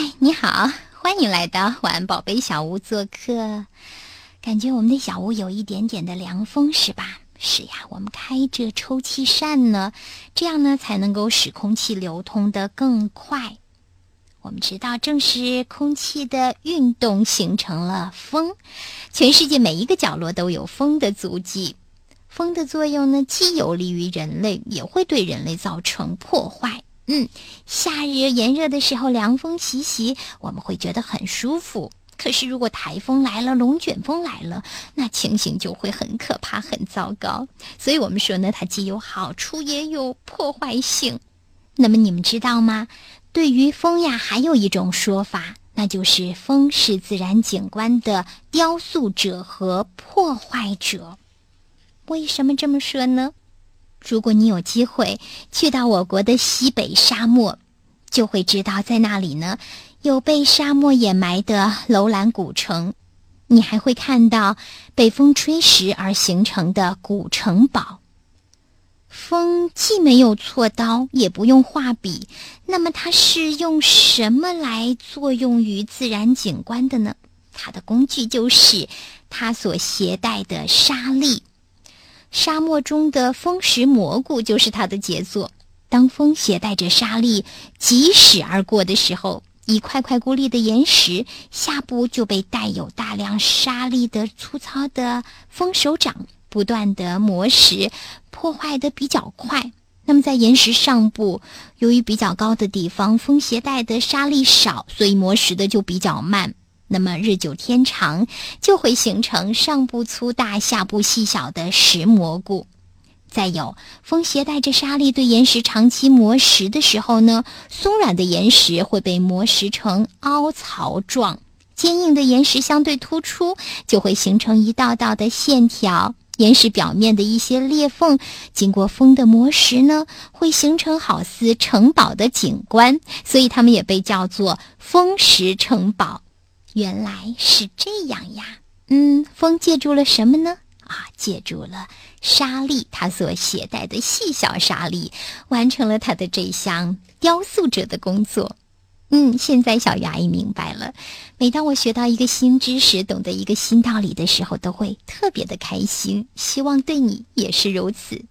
嗨，你好，欢迎来到晚安宝贝小屋做客。感觉我们的小屋有一点点的凉风，是吧？是呀，我们开着抽气扇呢，这样呢才能够使空气流通的更快。我们知道，正是空气的运动形成了风，全世界每一个角落都有风的足迹。风的作用呢，既有利于人类，也会对人类造成破坏。嗯，夏日炎热的时候，凉风习习，我们会觉得很舒服。可是，如果台风来了，龙卷风来了，那情形就会很可怕、很糟糕。所以我们说呢，它既有好处，也有破坏性。那么，你们知道吗？对于风呀，还有一种说法，那就是风是自然景观的雕塑者和破坏者。为什么这么说呢？如果你有机会去到我国的西北沙漠，就会知道在那里呢有被沙漠掩埋的楼兰古城，你还会看到被风吹蚀而形成的古城堡。风既没有锉刀，也不用画笔，那么它是用什么来作用于自然景观的呢？它的工具就是它所携带的沙粒。沙漠中的风石蘑菇就是它的杰作。当风携带着沙粒疾驶而过的时候，一块块孤立的岩石下部就被带有大量沙粒的粗糙的风手掌不断的磨蚀，破坏的比较快。那么在岩石上部，由于比较高的地方风携带的沙粒少，所以磨蚀的就比较慢。那么日久天长，就会形成上部粗大、下部细小的石蘑菇。再有，风携带着沙粒对岩石长期磨蚀的时候呢，松软的岩石会被磨蚀成凹槽状，坚硬的岩石相对突出，就会形成一道道的线条。岩石表面的一些裂缝，经过风的磨蚀呢，会形成好似城堡的景观，所以它们也被叫做风蚀城堡。原来是这样呀，嗯，风借助了什么呢？啊，借助了沙粒，它所携带的细小沙粒，完成了它的这项雕塑者的工作。嗯，现在小鱼阿姨明白了。每当我学到一个新知识，懂得一个新道理的时候，都会特别的开心。希望对你也是如此。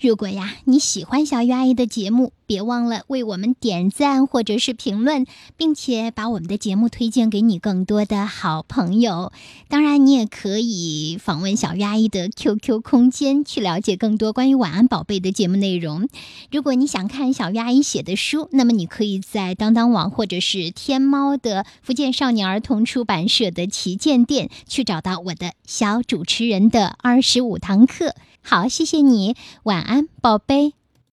如果呀你喜欢小鱼阿姨的节目，别忘了为我们点赞或者是评论，并且把我们的节目推荐给你更多的好朋友。当然，你也可以访问小鱼阿姨的 QQ 空间，去了解更多关于晚安宝贝的节目内容。如果你想看小鱼阿姨写的书，那么你可以在当当网或者是天猫的福建少年儿童出版社的旗舰店去找到我的小主持人的二十五堂课。好，谢谢你，晚安安，宝贝。